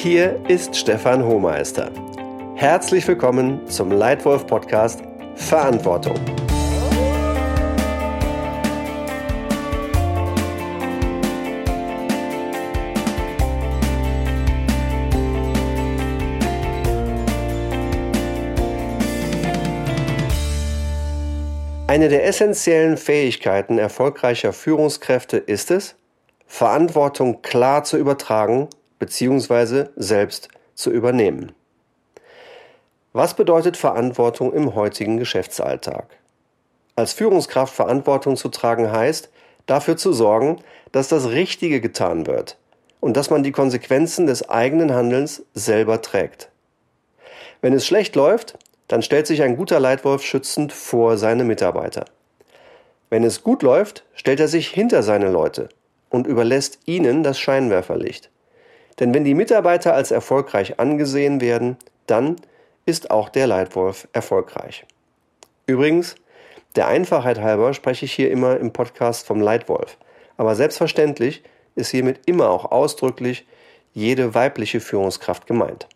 Hier ist Stefan Hohmeister. Herzlich willkommen zum Leitwolf Podcast Verantwortung. Eine der essentiellen Fähigkeiten erfolgreicher Führungskräfte ist es, Verantwortung klar zu übertragen bzw. selbst zu übernehmen. Was bedeutet Verantwortung im heutigen Geschäftsalltag? Als Führungskraft Verantwortung zu tragen heißt, dafür zu sorgen, dass das Richtige getan wird und dass man die Konsequenzen des eigenen Handelns selber trägt. Wenn es schlecht läuft, dann stellt sich ein guter Leitwolf schützend vor seine Mitarbeiter. Wenn es gut läuft, stellt er sich hinter seine Leute und überlässt ihnen das Scheinwerferlicht. Denn wenn die Mitarbeiter als erfolgreich angesehen werden, dann ist auch der Leitwolf erfolgreich. Übrigens, der Einfachheit halber spreche ich hier immer im Podcast vom Leitwolf. Aber selbstverständlich ist hiermit immer auch ausdrücklich jede weibliche Führungskraft gemeint.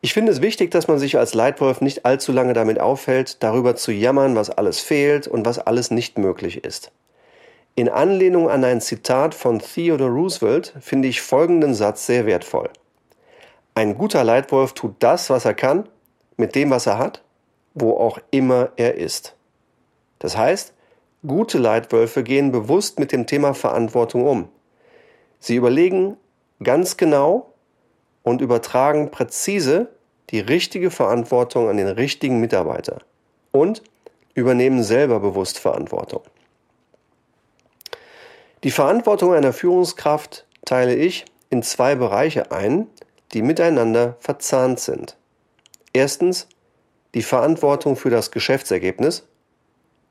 Ich finde es wichtig, dass man sich als Leitwolf nicht allzu lange damit aufhält, darüber zu jammern, was alles fehlt und was alles nicht möglich ist. In Anlehnung an ein Zitat von Theodore Roosevelt finde ich folgenden Satz sehr wertvoll. Ein guter Leitwolf tut das, was er kann, mit dem, was er hat, wo auch immer er ist. Das heißt, gute Leitwölfe gehen bewusst mit dem Thema Verantwortung um. Sie überlegen ganz genau und übertragen präzise die richtige Verantwortung an den richtigen Mitarbeiter und übernehmen selber bewusst Verantwortung. Die Verantwortung einer Führungskraft teile ich in zwei Bereiche ein, die miteinander verzahnt sind. Erstens die Verantwortung für das Geschäftsergebnis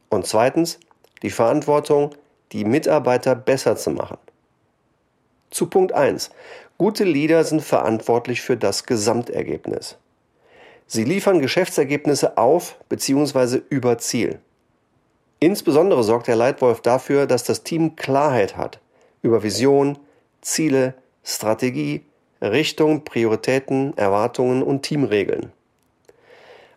und zweitens die Verantwortung, die Mitarbeiter besser zu machen. Zu Punkt 1. Gute Leader sind verantwortlich für das Gesamtergebnis. Sie liefern Geschäftsergebnisse auf bzw. über Ziel. Insbesondere sorgt der Leitwolf dafür, dass das Team Klarheit hat über Vision, Ziele, Strategie, Richtung, Prioritäten, Erwartungen und Teamregeln.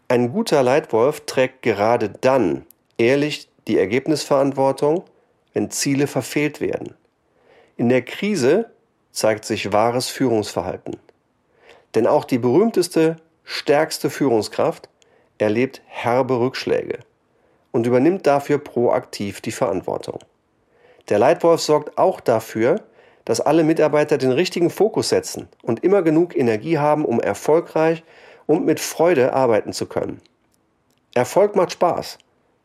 Ein guter Leitwolf trägt gerade dann ehrlich die Ergebnisverantwortung, wenn Ziele verfehlt werden. In der Krise zeigt sich wahres Führungsverhalten. Denn auch die berühmteste, stärkste Führungskraft erlebt herbe Rückschläge und übernimmt dafür proaktiv die Verantwortung. Der Leitwolf sorgt auch dafür, dass alle Mitarbeiter den richtigen Fokus setzen und immer genug Energie haben, um erfolgreich und mit Freude arbeiten zu können. Erfolg macht Spaß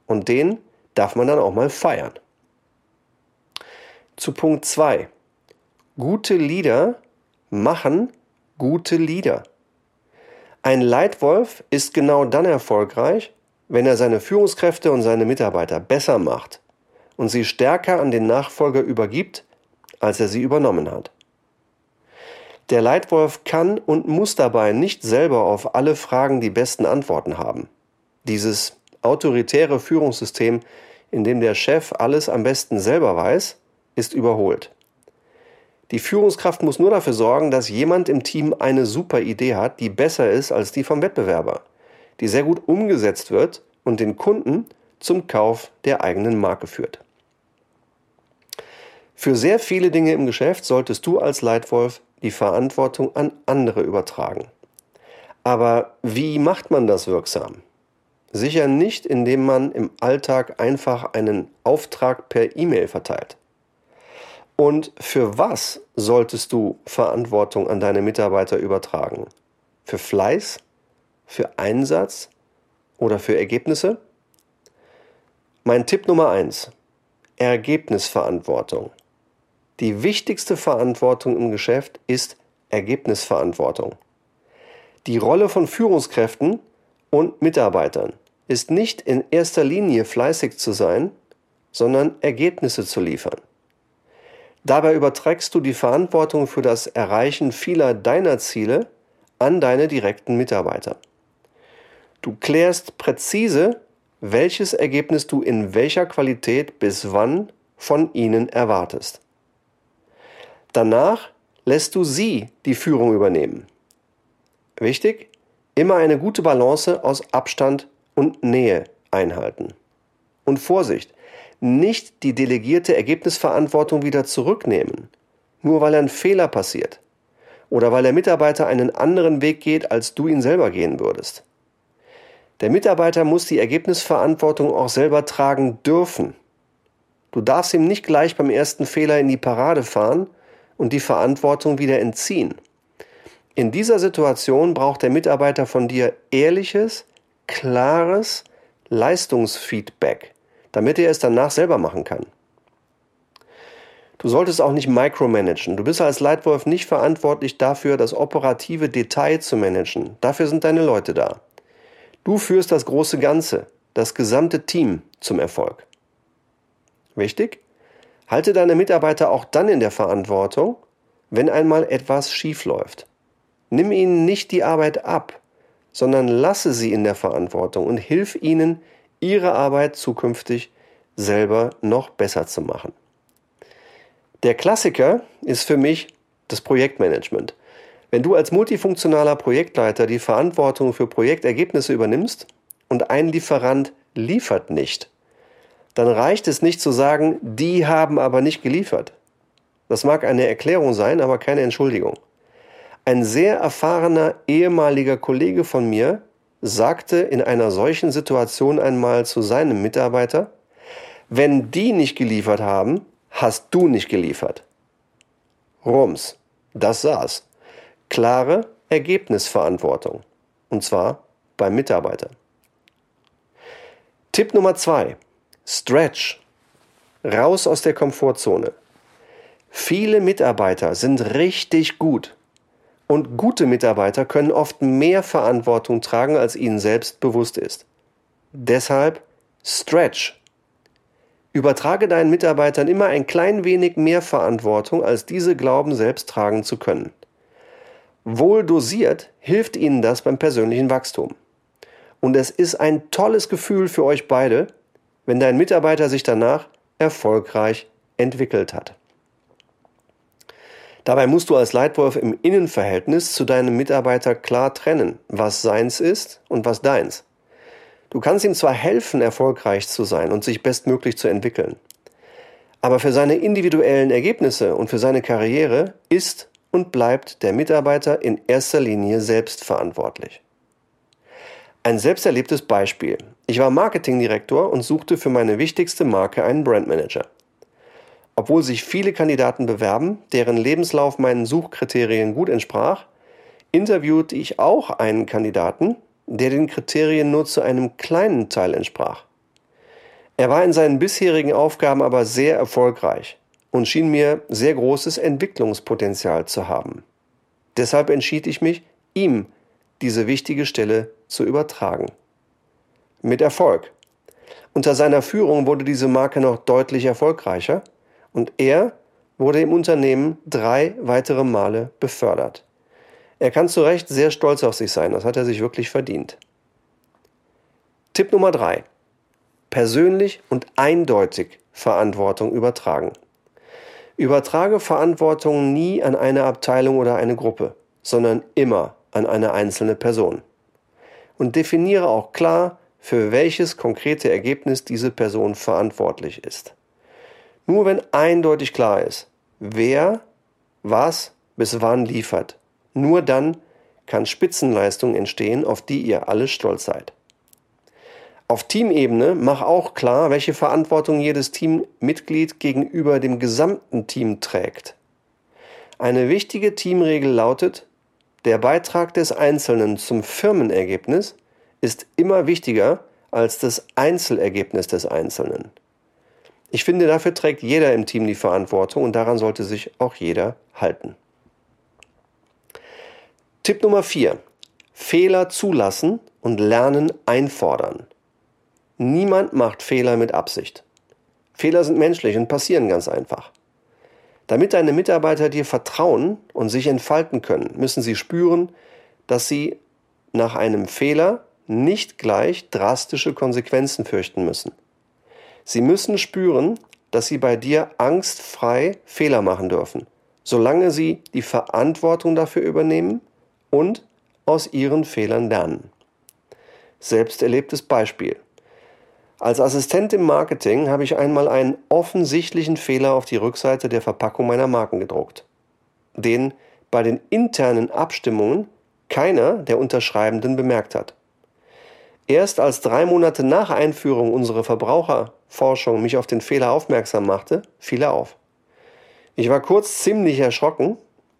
und den darf man dann auch mal feiern. Zu Punkt 2. Gute Lieder machen gute Lieder. Ein Leitwolf ist genau dann erfolgreich, wenn er seine Führungskräfte und seine Mitarbeiter besser macht und sie stärker an den Nachfolger übergibt, als er sie übernommen hat. Der Leitwolf kann und muss dabei nicht selber auf alle Fragen die besten Antworten haben. Dieses autoritäre Führungssystem, in dem der Chef alles am besten selber weiß, ist überholt. Die Führungskraft muss nur dafür sorgen, dass jemand im Team eine super Idee hat, die besser ist als die vom Wettbewerber die sehr gut umgesetzt wird und den Kunden zum Kauf der eigenen Marke führt. Für sehr viele Dinge im Geschäft solltest du als Leitwolf die Verantwortung an andere übertragen. Aber wie macht man das wirksam? Sicher nicht, indem man im Alltag einfach einen Auftrag per E-Mail verteilt. Und für was solltest du Verantwortung an deine Mitarbeiter übertragen? Für Fleiß, für Einsatz oder für Ergebnisse? Mein Tipp Nummer eins: Ergebnisverantwortung. Die wichtigste Verantwortung im Geschäft ist Ergebnisverantwortung. Die Rolle von Führungskräften und Mitarbeitern ist nicht in erster Linie fleißig zu sein, sondern Ergebnisse zu liefern. Dabei überträgst du die Verantwortung für das Erreichen vieler deiner Ziele an deine direkten Mitarbeiter. Du klärst präzise, welches Ergebnis du in welcher Qualität bis wann von ihnen erwartest. Danach lässt du sie die Führung übernehmen. Wichtig, immer eine gute Balance aus Abstand und Nähe einhalten. Und Vorsicht, nicht die delegierte Ergebnisverantwortung wieder zurücknehmen, nur weil ein Fehler passiert oder weil der Mitarbeiter einen anderen Weg geht, als du ihn selber gehen würdest. Der Mitarbeiter muss die Ergebnisverantwortung auch selber tragen dürfen. Du darfst ihm nicht gleich beim ersten Fehler in die Parade fahren und die Verantwortung wieder entziehen. In dieser Situation braucht der Mitarbeiter von dir ehrliches, klares Leistungsfeedback, damit er es danach selber machen kann. Du solltest auch nicht micromanagen. Du bist als Leitwolf nicht verantwortlich dafür, das operative Detail zu managen. Dafür sind deine Leute da. Du führst das große Ganze, das gesamte Team zum Erfolg. Wichtig? Halte deine Mitarbeiter auch dann in der Verantwortung, wenn einmal etwas schief läuft. Nimm ihnen nicht die Arbeit ab, sondern lasse sie in der Verantwortung und hilf ihnen, ihre Arbeit zukünftig selber noch besser zu machen. Der Klassiker ist für mich das Projektmanagement. Wenn du als multifunktionaler Projektleiter die Verantwortung für Projektergebnisse übernimmst und ein Lieferant liefert nicht, dann reicht es nicht zu sagen, die haben aber nicht geliefert. Das mag eine Erklärung sein, aber keine Entschuldigung. Ein sehr erfahrener ehemaliger Kollege von mir sagte in einer solchen Situation einmal zu seinem Mitarbeiter, wenn die nicht geliefert haben, hast du nicht geliefert. Rums, das saß. Klare Ergebnisverantwortung. Und zwar beim Mitarbeiter. Tipp Nummer zwei: Stretch. Raus aus der Komfortzone. Viele Mitarbeiter sind richtig gut. Und gute Mitarbeiter können oft mehr Verantwortung tragen, als ihnen selbst bewusst ist. Deshalb Stretch. Übertrage deinen Mitarbeitern immer ein klein wenig mehr Verantwortung, als diese glauben, selbst tragen zu können. Wohl dosiert hilft ihnen das beim persönlichen Wachstum. Und es ist ein tolles Gefühl für euch beide, wenn dein Mitarbeiter sich danach erfolgreich entwickelt hat. Dabei musst du als Leitwolf im Innenverhältnis zu deinem Mitarbeiter klar trennen, was seins ist und was deins. Du kannst ihm zwar helfen, erfolgreich zu sein und sich bestmöglich zu entwickeln, aber für seine individuellen Ergebnisse und für seine Karriere ist und bleibt der Mitarbeiter in erster Linie selbst verantwortlich. Ein selbsterlebtes Beispiel. Ich war Marketingdirektor und suchte für meine wichtigste Marke einen Brandmanager. Obwohl sich viele Kandidaten bewerben, deren Lebenslauf meinen Suchkriterien gut entsprach, interviewte ich auch einen Kandidaten, der den Kriterien nur zu einem kleinen Teil entsprach. Er war in seinen bisherigen Aufgaben aber sehr erfolgreich und schien mir sehr großes Entwicklungspotenzial zu haben. Deshalb entschied ich mich, ihm diese wichtige Stelle zu übertragen. Mit Erfolg. Unter seiner Führung wurde diese Marke noch deutlich erfolgreicher und er wurde im Unternehmen drei weitere Male befördert. Er kann zu Recht sehr stolz auf sich sein, das hat er sich wirklich verdient. Tipp Nummer drei: Persönlich und eindeutig Verantwortung übertragen. Übertrage Verantwortung nie an eine Abteilung oder eine Gruppe, sondern immer an eine einzelne Person. Und definiere auch klar, für welches konkrete Ergebnis diese Person verantwortlich ist. Nur wenn eindeutig klar ist, wer was bis wann liefert, nur dann kann Spitzenleistung entstehen, auf die ihr alle stolz seid. Auf Teamebene mach auch klar, welche Verantwortung jedes Teammitglied gegenüber dem gesamten Team trägt. Eine wichtige Teamregel lautet, der Beitrag des Einzelnen zum Firmenergebnis ist immer wichtiger als das Einzelergebnis des Einzelnen. Ich finde, dafür trägt jeder im Team die Verantwortung und daran sollte sich auch jeder halten. Tipp Nummer 4. Fehler zulassen und Lernen einfordern. Niemand macht Fehler mit Absicht. Fehler sind menschlich und passieren ganz einfach. Damit deine Mitarbeiter dir vertrauen und sich entfalten können, müssen sie spüren, dass sie nach einem Fehler nicht gleich drastische Konsequenzen fürchten müssen. Sie müssen spüren, dass sie bei dir angstfrei Fehler machen dürfen solange sie die Verantwortung dafür übernehmen und aus ihren Fehlern lernen. Selbst erlebtes Beispiel. Als Assistent im Marketing habe ich einmal einen offensichtlichen Fehler auf die Rückseite der Verpackung meiner Marken gedruckt, den bei den internen Abstimmungen keiner der Unterschreibenden bemerkt hat. Erst als drei Monate nach Einführung unserer Verbraucherforschung mich auf den Fehler aufmerksam machte, fiel er auf. Ich war kurz ziemlich erschrocken,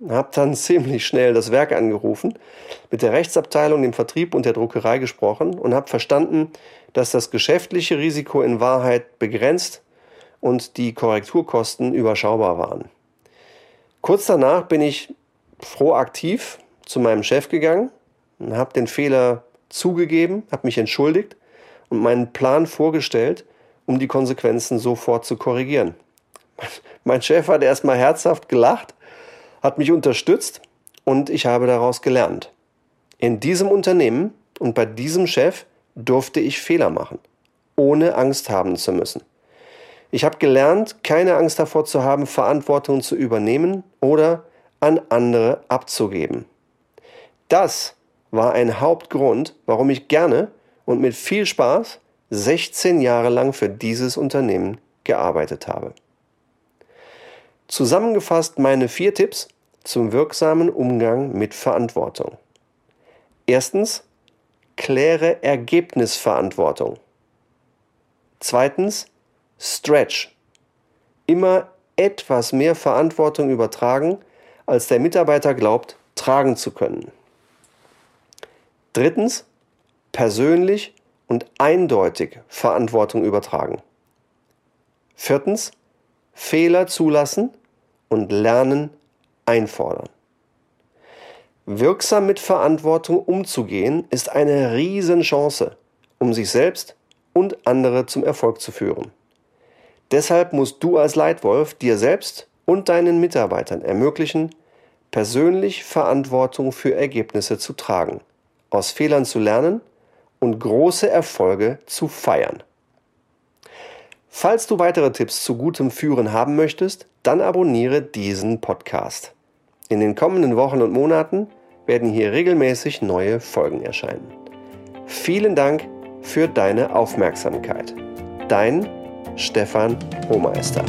habe dann ziemlich schnell das Werk angerufen, mit der Rechtsabteilung, dem Vertrieb und der Druckerei gesprochen und habe verstanden, dass das geschäftliche Risiko in Wahrheit begrenzt und die Korrekturkosten überschaubar waren. Kurz danach bin ich proaktiv zu meinem Chef gegangen und habe den Fehler zugegeben, habe mich entschuldigt und meinen Plan vorgestellt, um die Konsequenzen sofort zu korrigieren. Mein Chef hat erstmal herzhaft gelacht, hat mich unterstützt und ich habe daraus gelernt. In diesem Unternehmen und bei diesem Chef durfte ich Fehler machen, ohne Angst haben zu müssen. Ich habe gelernt, keine Angst davor zu haben, Verantwortung zu übernehmen oder an andere abzugeben. Das war ein Hauptgrund, warum ich gerne und mit viel Spaß 16 Jahre lang für dieses Unternehmen gearbeitet habe. Zusammengefasst meine vier Tipps zum wirksamen Umgang mit Verantwortung. Erstens, kläre Ergebnisverantwortung. Zweitens, Stretch. Immer etwas mehr Verantwortung übertragen, als der Mitarbeiter glaubt, tragen zu können. Drittens, persönlich und eindeutig Verantwortung übertragen. Viertens, Fehler zulassen und lernen einfordern. Wirksam mit Verantwortung umzugehen ist eine Riesenchance, um sich selbst und andere zum Erfolg zu führen. Deshalb musst du als Leitwolf dir selbst und deinen Mitarbeitern ermöglichen, persönlich Verantwortung für Ergebnisse zu tragen, aus Fehlern zu lernen und große Erfolge zu feiern. Falls du weitere Tipps zu gutem Führen haben möchtest, dann abonniere diesen Podcast. In den kommenden Wochen und Monaten werden hier regelmäßig neue Folgen erscheinen. Vielen Dank für deine Aufmerksamkeit. Dein Stefan Hohmeister.